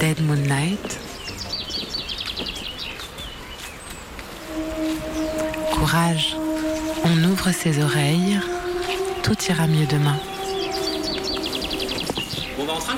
Dead Moonlight. Courage, on ouvre ses oreilles, tout ira mieux demain.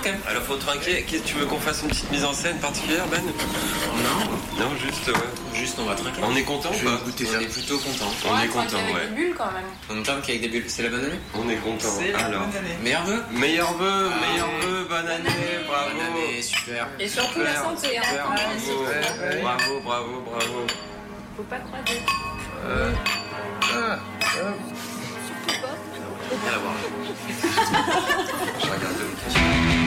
Quand même. Alors faut trinquer. Qu'est-ce que tu veux qu'on fasse une petite mise en scène particulière, Ben Non, Non, juste ouais. juste on va trinquer. On est content Je ou vais pas goûter ça. On est plutôt content. On est content, avec ouais. des bulles quand même. On trinque avec des bulles. C'est la bonne année On est content. Alors, Meilleur vœu meilleur vœu, Ah. meilleur vœu, bonne année, bravo. Bonne année, super. Et surtout la Super, santé. Hein. super, Ouais, bravo, bravo, bravo, bravo. Faut pas croiser. Ah, Surtout pas. Rien à voir. je regarde le vagabonde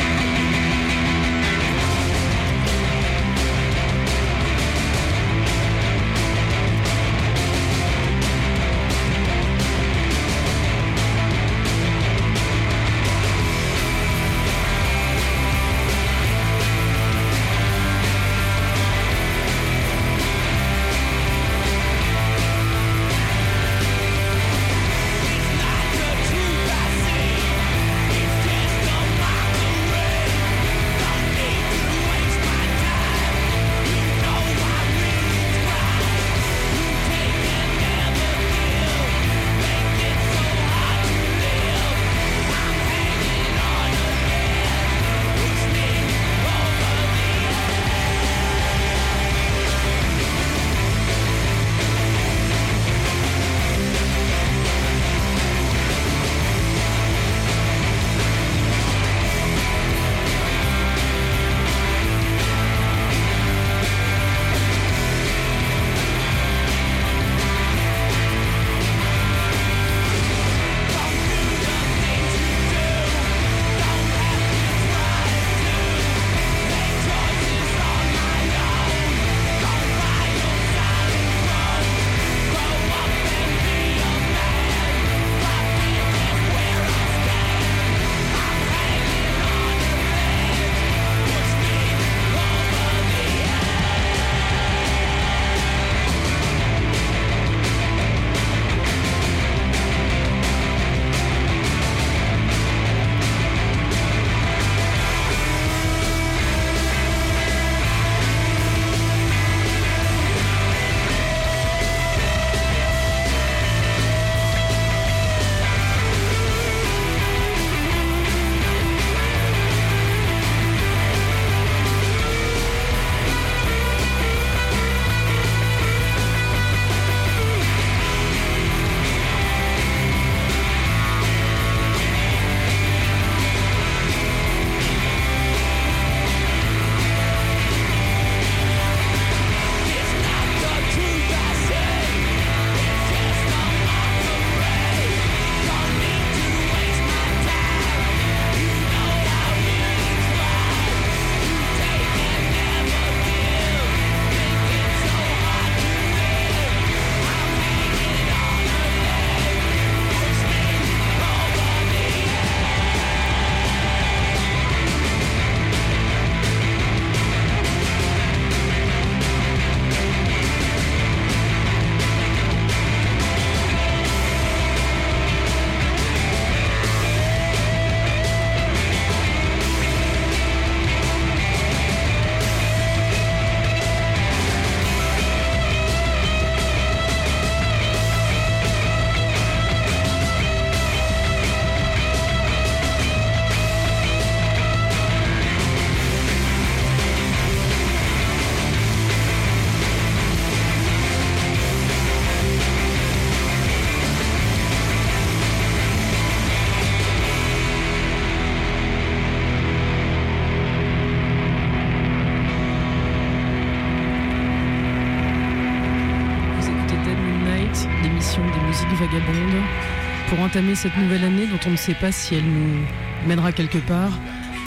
cette nouvelle année dont on ne sait pas si elle nous mènera quelque part.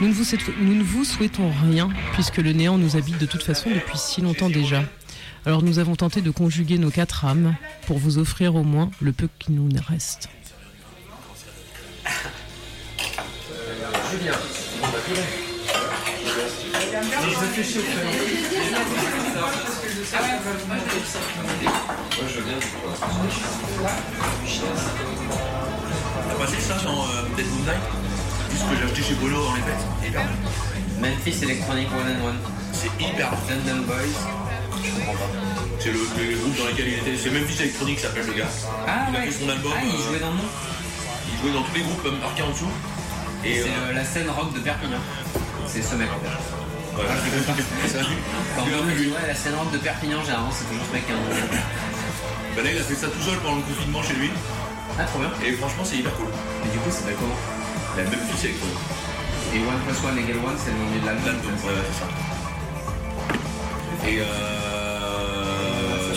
Nous ne, vous, nous ne vous souhaitons rien puisque le néant nous habite de toute façon depuis si longtemps déjà. Alors nous avons tenté de conjuguer nos quatre âmes pour vous offrir au moins le peu qui nous reste. T'as passé ça dans euh, Dead Moonlight ce que j'ai acheté chez Bruno dans les fêtes. Hyper bien. Memphis Electronic One and One. C'est hyper bien. London Boys. Je comprends pas. C'est le, le groupe dans lequel il était. C'est Memphis Electronic qui s'appelle le gars. Ah il a ouais. fait son album. Ah, il euh, jouait dans le nom. il jouait dans tous les groupes, marqués en dessous. Et C'est euh, la scène rock de Perpignan. C'est ce mec en fait. voilà. Ah, je pas. Quand on me dit ouais la scène rock de Perpignan, généralement c'est toujours ce mec qui a un. Bah là, il a fait ça tout seul pendant le confinement chez lui. Ah trop bien. Et franchement, c'est hyper cool. Mais du coup c'est comment? La Memphis Electronic. Et One Plus One Legal One c'est le nom de. L'album, ouais, c'est ça. Et euh.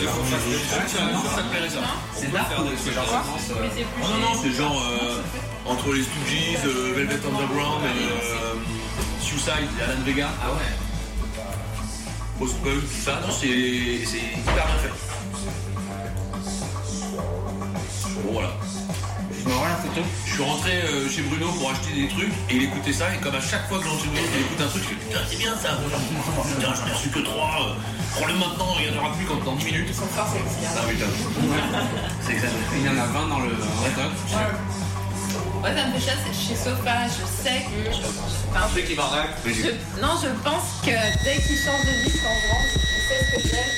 Ça te plairait ça C'est dark ou c'est genre romance, euh, Non, non, non, c'est genre euh, entre les Stooges, euh, Velvet Underground et Suicide, Alan Vega, Ah ouais. Post-punk, tout ça. Non, c'est c'est hyper bien fait. Bon, voilà. Je me la photo. Je suis rentré euh, chez Bruno pour acheter des trucs et il écoutait ça et comme à chaque fois que j'entends Bruno il écoute un truc, je fais putain c'est bien ça Putain j'en ai reçu que 3, prends-le maintenant, il n'y en aura plus quand dans 10 minutes. Ah putain. C'est exagéré. Il y en a 20 dans le stock. Ouais, ça me fait chier, c'est chez Sofa, je sais que. Je, enfin, Ceux qui m'arrêtent. je- non, je pense que dès qu'il change de disque en vente, je sais ce que j'aime,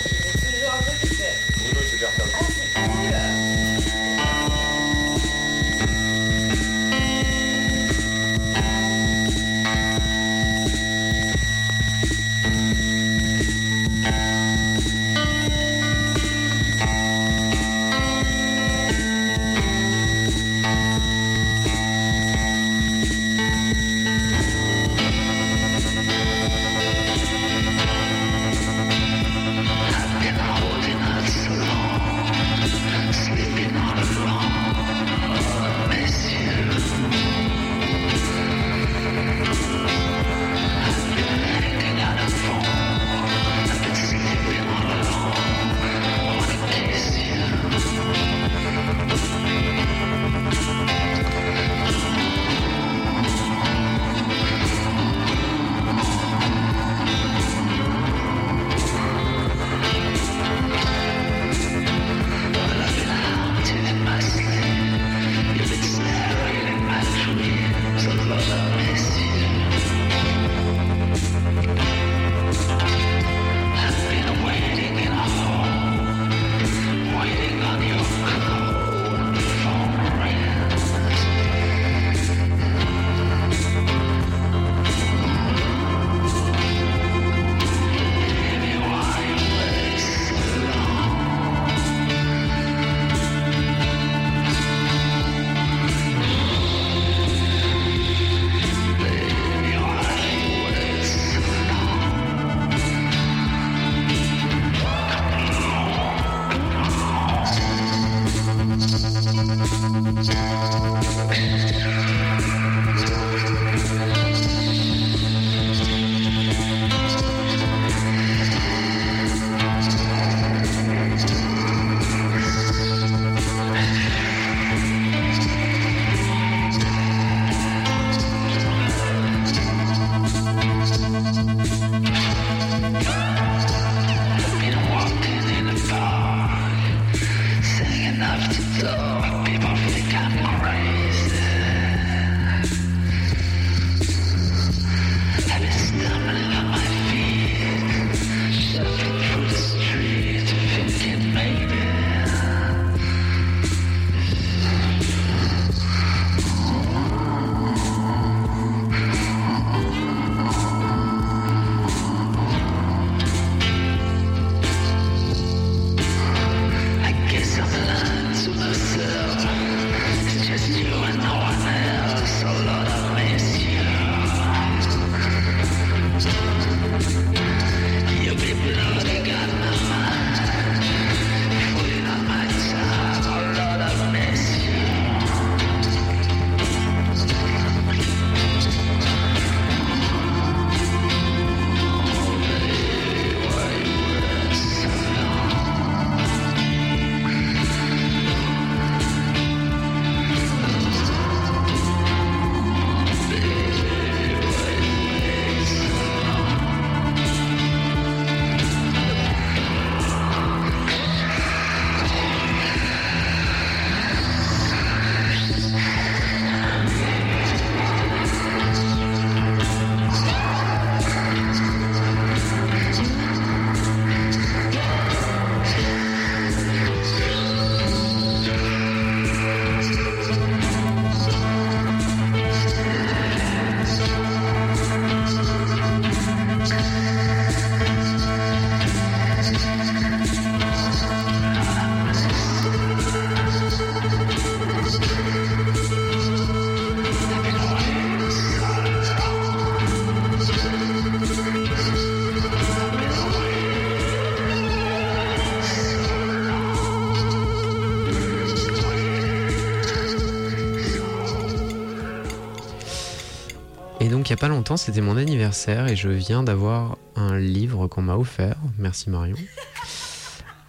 c'était mon anniversaire et je viens d'avoir un livre qu'on m'a offert. Merci Marion.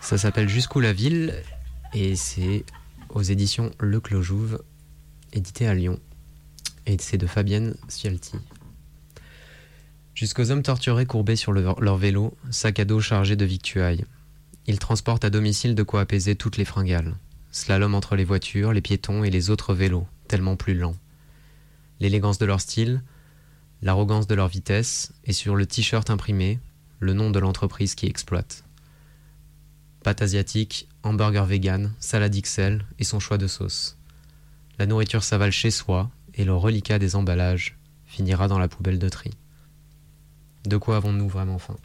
Ça s'appelle Jusqu'où la ville et c'est aux éditions Le Clos édité à Lyon. Et c'est de Fabienne Scialti. Jusqu'aux hommes torturés courbés sur le- leur vélo, sac à dos chargé de victuailles. Ils transportent à domicile de quoi apaiser toutes les fringales. Slalom entre les voitures, les piétons et les autres vélos, tellement plus lents. L'élégance de leur style, l'arrogance de leur vitesse, et sur le t-shirt imprimé, le nom de l'entreprise qui exploite. Pâte asiatique, hamburger vegan, salade XL et son choix de sauce. La nourriture s'avale chez soi et le reliquat des emballages finira dans la poubelle de tri. De quoi avons-nous vraiment faim?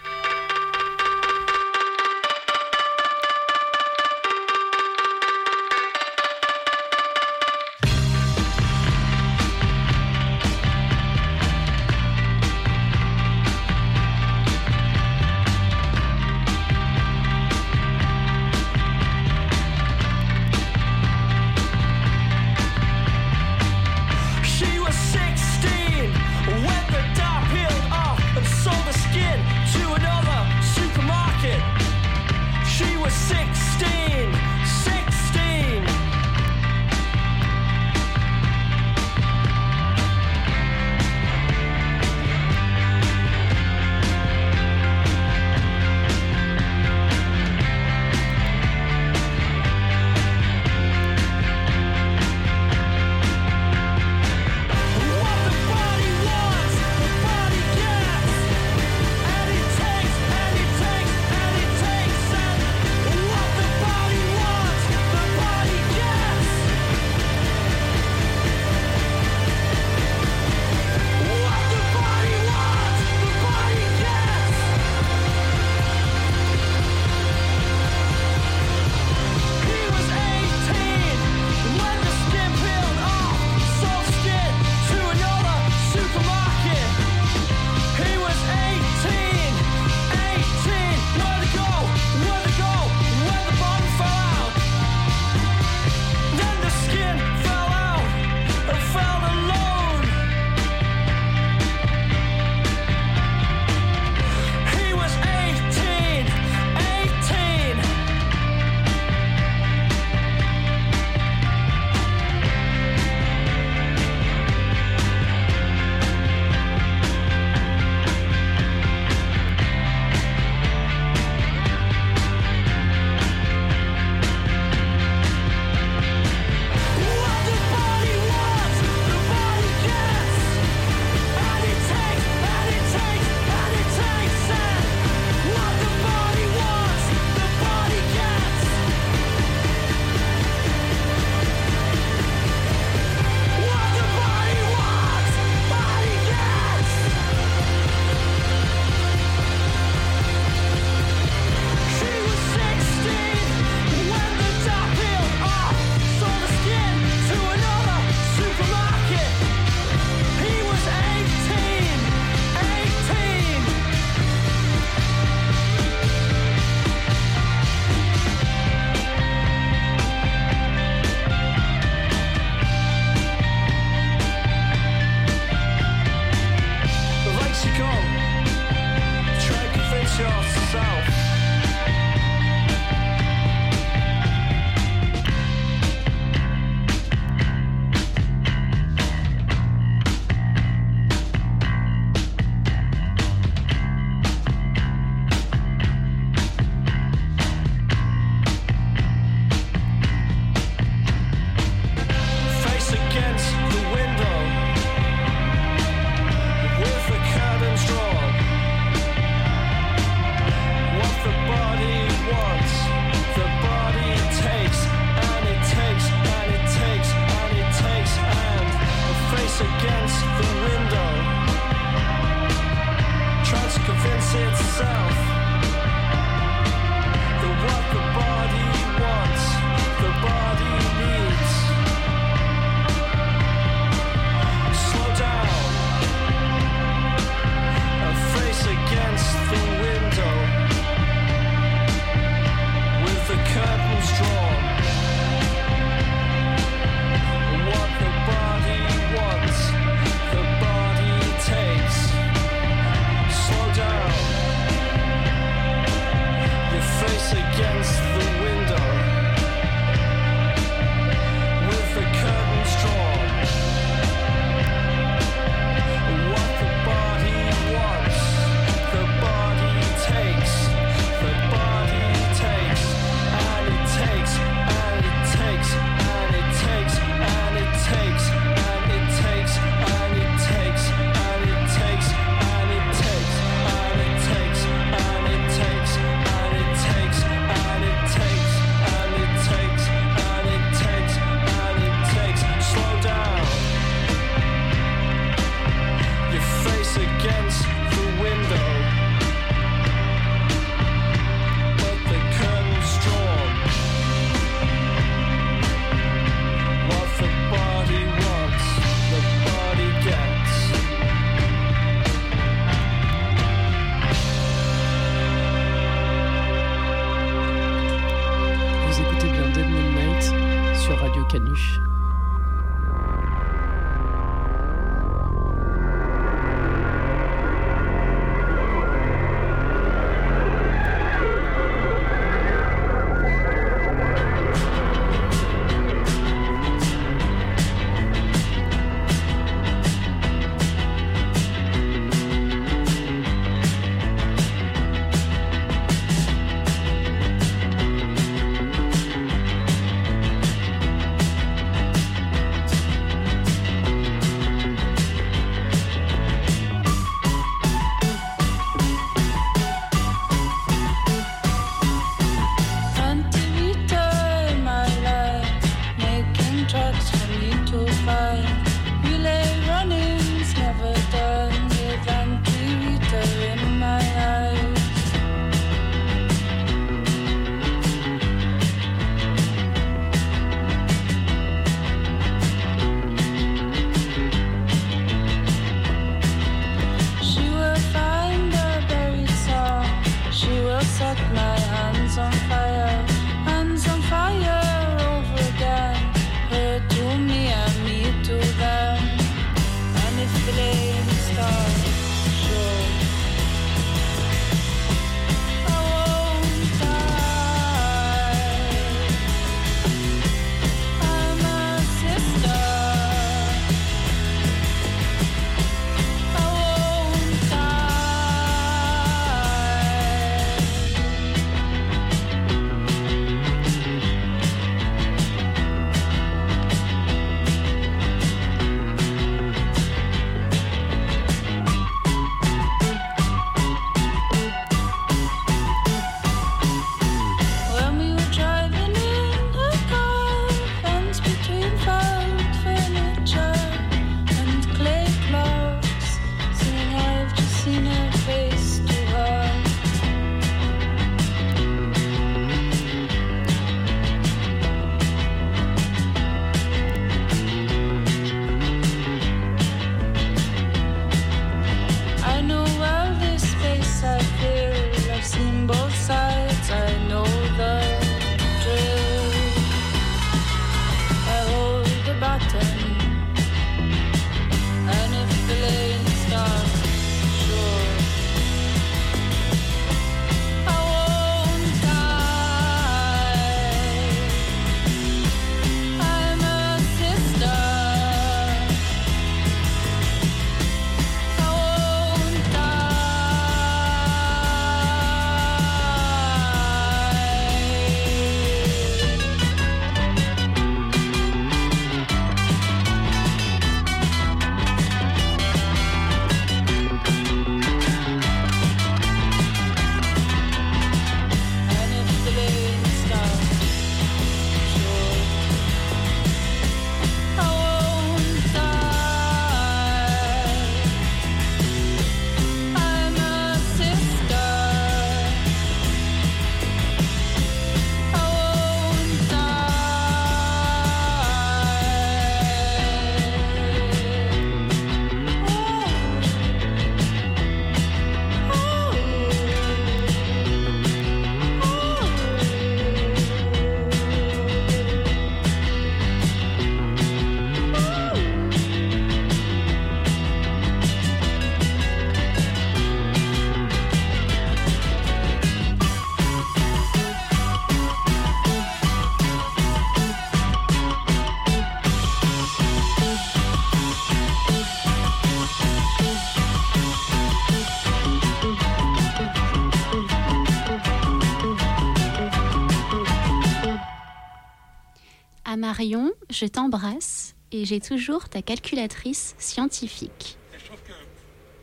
Marion, je t'embrasse et j'ai toujours ta calculatrice scientifique. je trouve que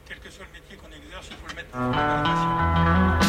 quel que soit le métier qu'on exerce, il faut le mettre en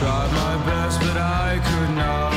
tried my best, but I could not.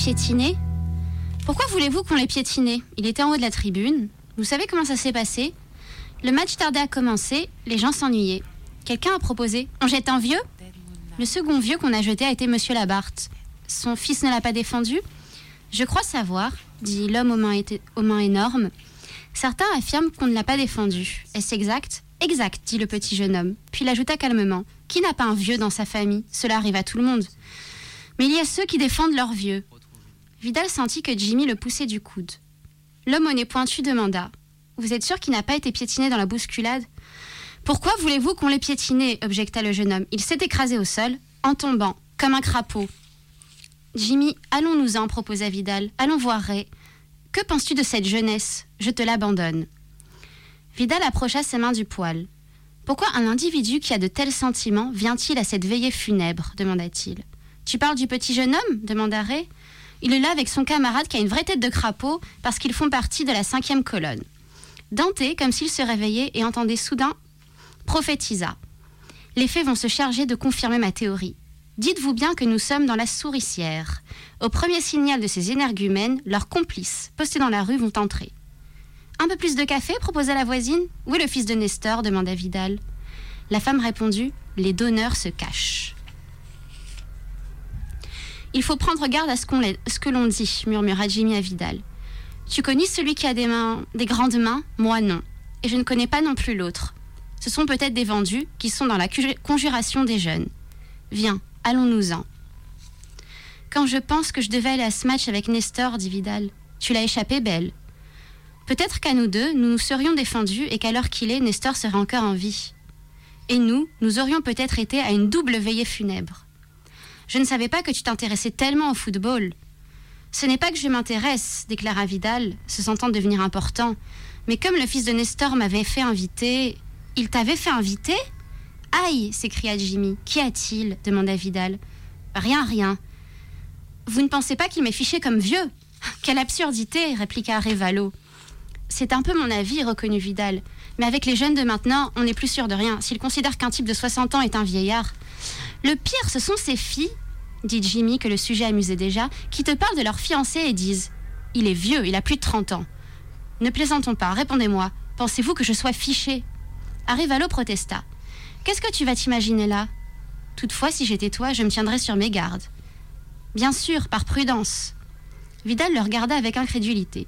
Piétiné Pourquoi voulez-vous qu'on l'ait piétiné Il était en haut de la tribune. Vous savez comment ça s'est passé? Le match tardait à commencer, les gens s'ennuyaient. Quelqu'un a proposé On jette un vieux? Le second vieux qu'on a jeté a été Monsieur Labarthe. Son fils ne l'a pas défendu Je crois savoir, dit l'homme aux mains énormes. Certains affirment qu'on ne l'a pas défendu. Est-ce exact Exact, dit le petit jeune homme. Puis il ajouta calmement Qui n'a pas un vieux dans sa famille? Cela arrive à tout le monde. Mais il y a ceux qui défendent leurs vieux. Vidal sentit que Jimmy le poussait du coude. L'homme au nez pointu demanda Vous êtes sûr qu'il n'a pas été piétiné dans la bousculade Pourquoi voulez-vous qu'on l'ait piétiné? objecta le jeune homme. Il s'est écrasé au sol, en tombant, comme un crapaud. Jimmy, allons-nous-en, proposa Vidal. Allons voir Ray. Que penses-tu de cette jeunesse? Je te l'abandonne. Vidal approcha ses mains du poêle. Pourquoi un individu qui a de tels sentiments vient-il à cette veillée funèbre? demanda-t-il. Tu parles du petit jeune homme? demanda Ray. Il est là avec son camarade qui a une vraie tête de crapaud parce qu'ils font partie de la cinquième colonne. Dante, comme s'il se réveillait et entendait soudain, prophétisa. Les faits vont se charger de confirmer ma théorie. Dites-vous bien que nous sommes dans la souricière. Au premier signal de ces énergumènes, leurs complices, postés dans la rue, vont entrer. Un peu plus de café proposa la voisine. Où est le fils de Nestor demanda Vidal. La femme répondit Les donneurs se cachent. Il faut prendre garde à ce, que l'on dit, murmura Jimmy à Vidal. Tu connais celui qui a des mains, des grandes mains? Moi non. Et je ne connais pas non plus l'autre. Ce sont peut-être des vendus qui sont dans la conjuration des jeunes. Viens, allons-nous-en. Quand je pense que je devais aller à ce match avec Nestor, dit Vidal, tu l'as échappé belle. Peut-être qu'à nous deux, nous nous serions défendus et qu'à l'heure qu'il est, Nestor serait encore en vie. Et nous, nous aurions peut-être été à une double veillée funèbre. Je ne savais pas que tu t'intéressais tellement au football. Ce n'est pas que je m'intéresse, déclara Vidal, se sentant devenir important, mais comme le fils de Nestor m'avait fait inviter. Il t'avait fait inviter? Aïe s'écria Jimmy. Qu'y a-t-il? demanda Vidal. Rien, rien. Vous ne pensez pas qu'il m'est fiché comme vieux? Quelle absurdité répliqua Révalo. C'est un peu mon avis, reconnut Vidal. Mais avec les jeunes de maintenant, on n'est plus sûr de rien. S'ils considèrent qu'un type de 60 ans est un vieillard. Le pire, ce sont ces filles, dit Jimmy, que le sujet amusait déjà, qui te parlent de leur fiancé et disent Il est vieux, il a plus de 30 ans. Ne plaisantons pas, répondez-moi. Pensez-vous que je sois fiché Arivalo protesta. Qu'est-ce que tu vas t'imaginer là Toutefois, si j'étais toi, je me tiendrais sur mes gardes. Bien sûr, par prudence. Vidal le regarda avec incrédulité.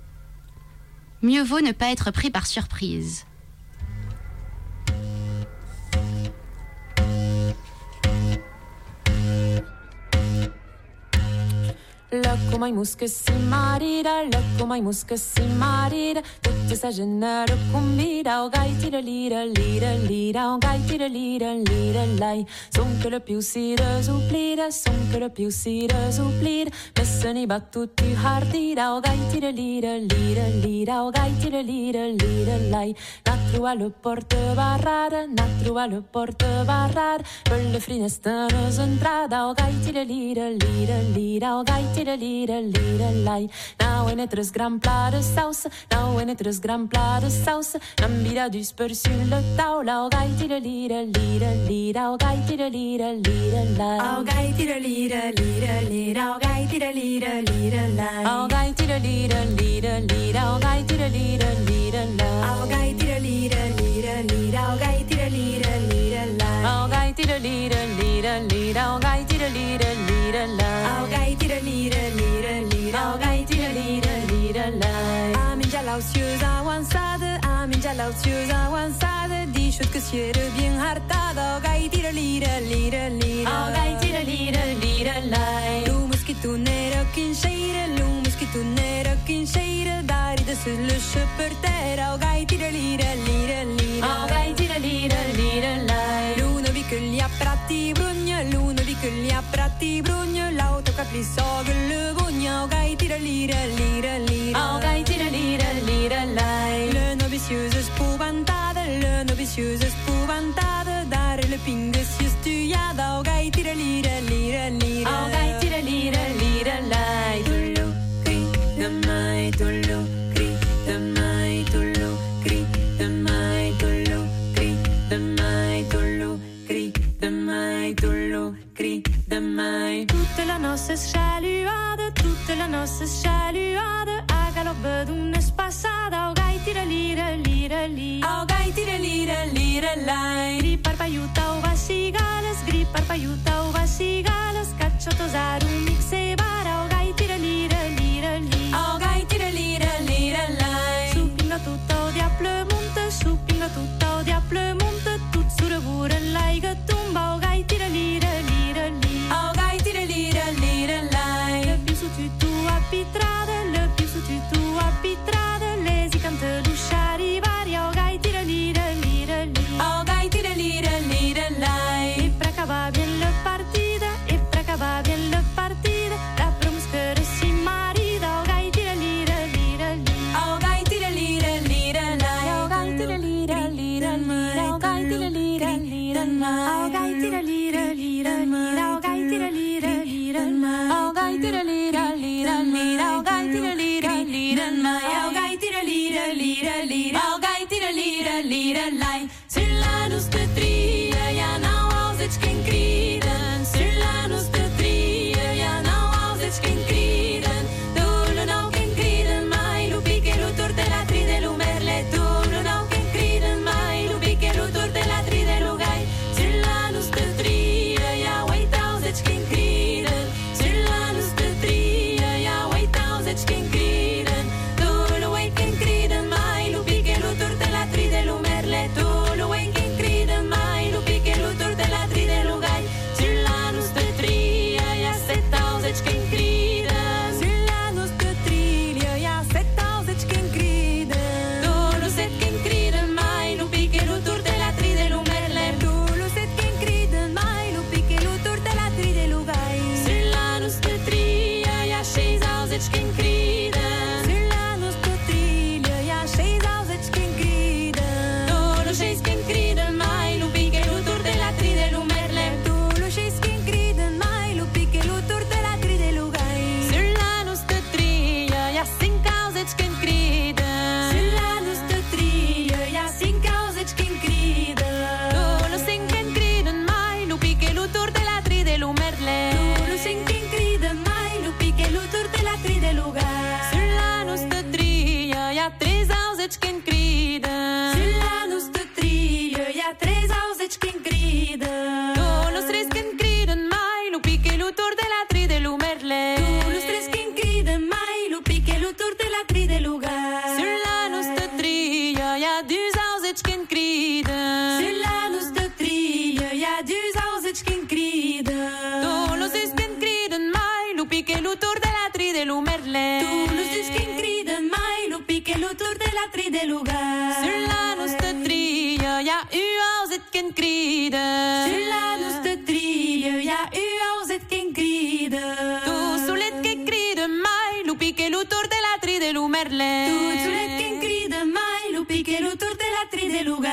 Mieux vaut ne pas être pris par surprise. Loco mai muscă se marida, loco mai muscă se marida, Passagena lo combina, o gai ti lira, lira, lira, o gai ti lira, lira, lai Son che piu più si resuplira, son che le più si resuplira, messen i battuti hardira, o gai ti lira, lira, lira, o gai ti lira, lira, lei. Natru alle porte barrare, natru alle porte barrar per le finestre entrada o gai ti lira, lira, lira, o gai ti lira, lira, lai Nou in het gran plade saus, nou in het Grand plat de saus Amb vida dyspør syltetau La og gei til det lire, lire, lire Og gei til det lire, lire, la Og gei til det lire, lire, lire Og gei til det lire, lire, la Og gei til det lire, lire, lire Og gei til det lire, lire, la Og gei til det lire, lire, lire Og gei til det lire, lire, la Og gei til det lire, lire, lire Og gei til det lire, lire, la Og gei til lire, lire, lire Og gei til lire, lire, la a minha lauciosa avançada Diz que se era bem hartada, gai tira lira, lira, lira gai tira lira, lira, lai Lu mosquito nera quincheira, lu mosquito nera quincheira Dar de se luxe per terra, o gai tira lira, lira, lira gai tira lira, lira, lai L'uno vi che gli appratti brugna, l'uno vi che gli appratti brugna L'auto capli so che le bugna, gai tira lira, lira, Toute la noce chaluade, Toute la noce saluada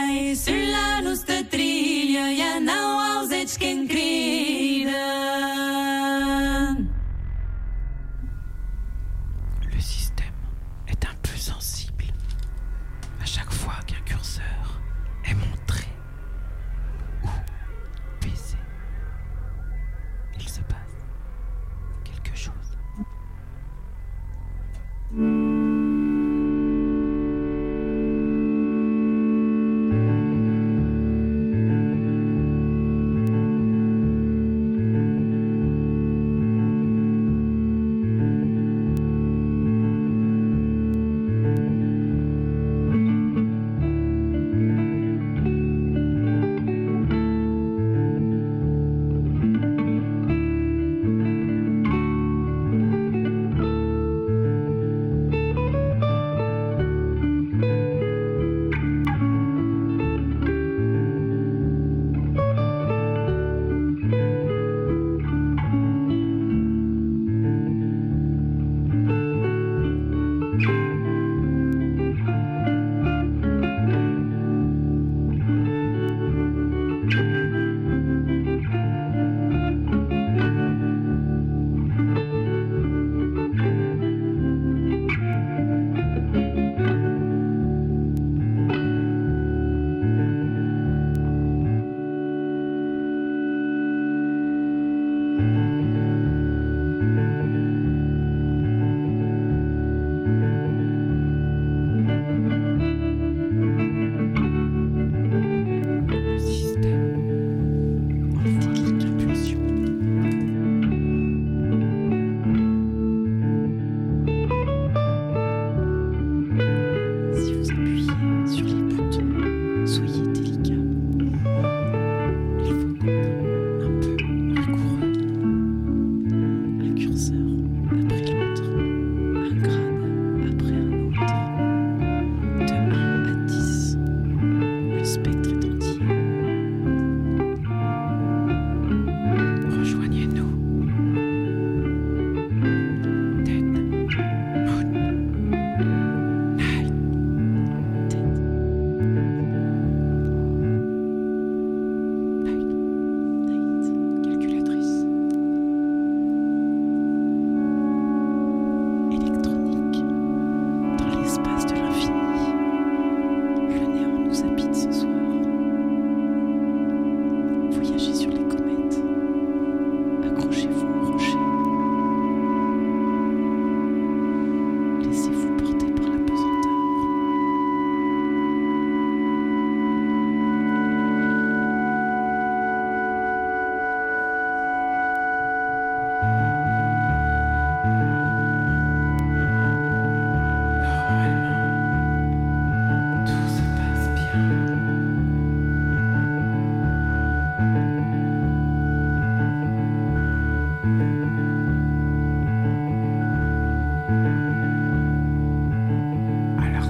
de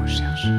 像是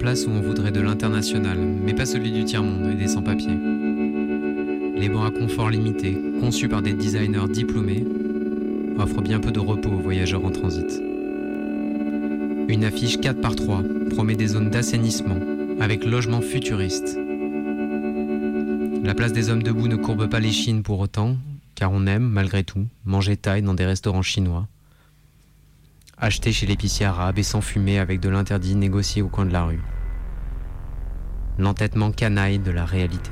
place où on voudrait de l'international, mais pas celui du tiers-monde et des sans-papiers. Les bancs à confort limité, conçus par des designers diplômés, offrent bien peu de repos aux voyageurs en transit. Une affiche 4 par 3 promet des zones d'assainissement avec logement futuriste. La place des hommes debout ne courbe pas les chines pour autant, car on aime, malgré tout, manger taille dans des restaurants chinois, acheter chez l'épicier arabe et s'enfumer avec de l'interdit négocié au coin de la rue. L'entêtement canaille de la réalité.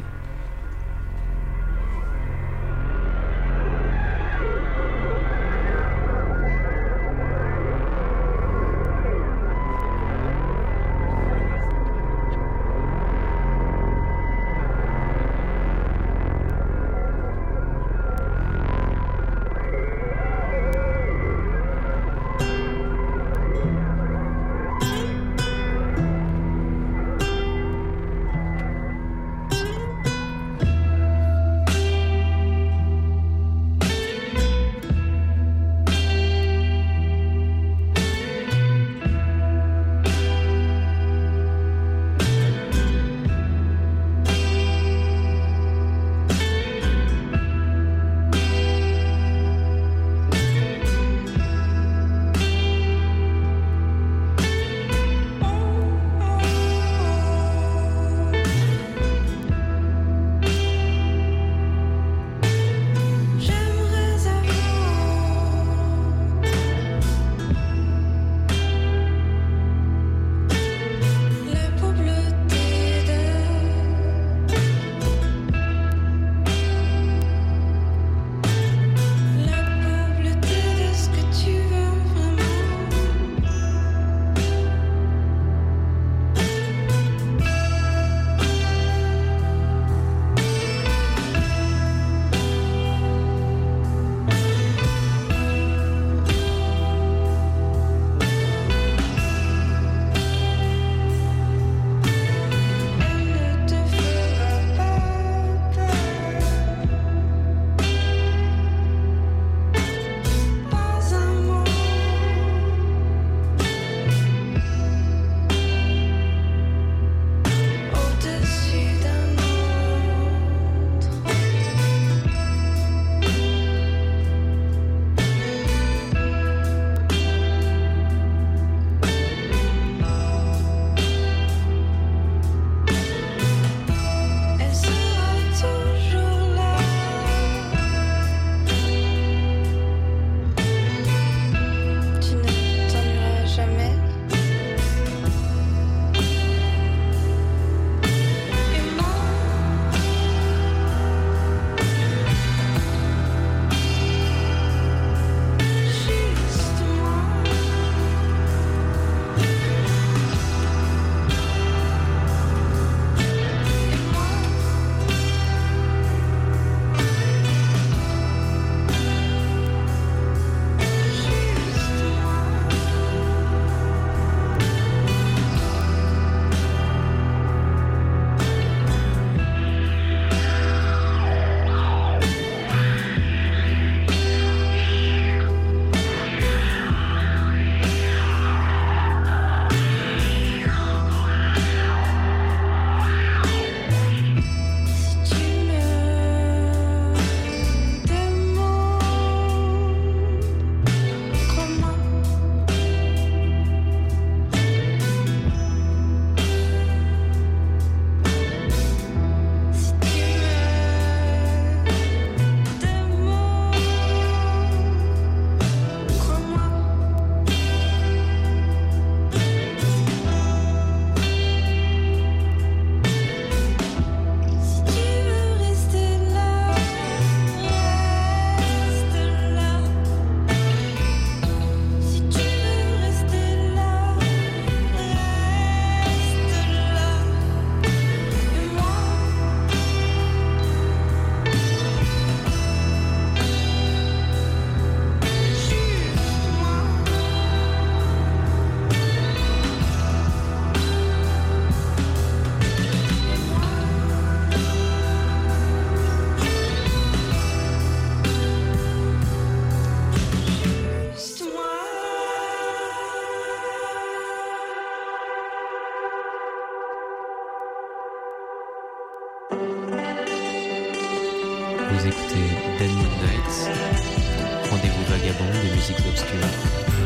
Rendez-vous vagabond des musiques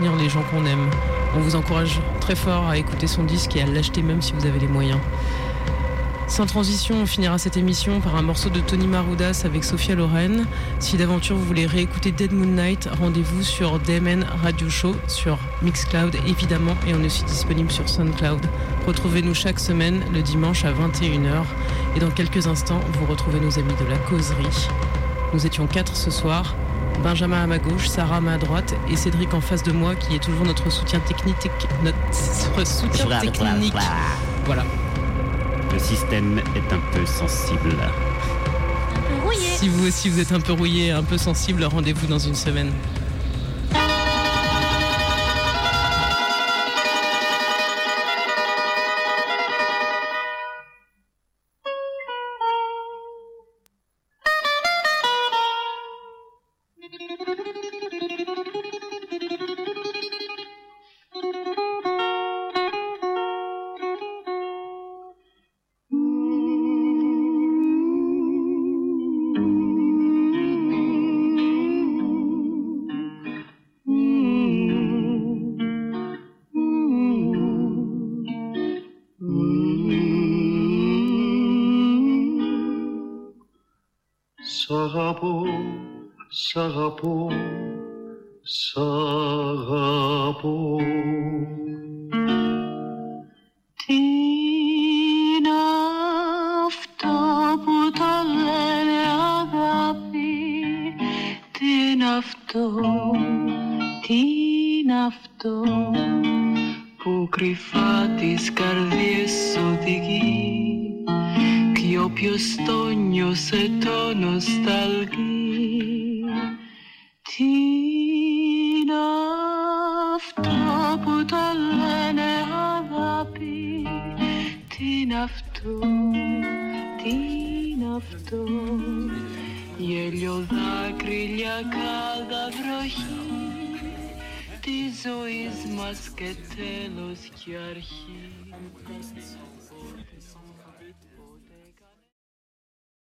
les gens qu'on aime. On vous encourage très fort à écouter son disque et à l'acheter même si vous avez les moyens. Sans transition, on finira cette émission par un morceau de Tony Maroudas avec Sophia Loren. Si d'aventure vous voulez réécouter Dead Moon Night, rendez-vous sur DMN Radio Show, sur Mixcloud évidemment, et on est aussi disponible sur SoundCloud. Retrouvez-nous chaque semaine le dimanche à 21h. Et dans quelques instants, vous retrouvez nos amis de la causerie. Nous étions quatre ce soir. Benjamin à ma gauche, Sarah à ma droite et Cédric en face de moi qui est toujours notre soutien technique. Notre soutien technique. Voilà. Le système est un peu sensible. Si vous aussi vous êtes un peu rouillé, un peu sensible, rendez-vous dans une semaine. poor και τέλος και αρχή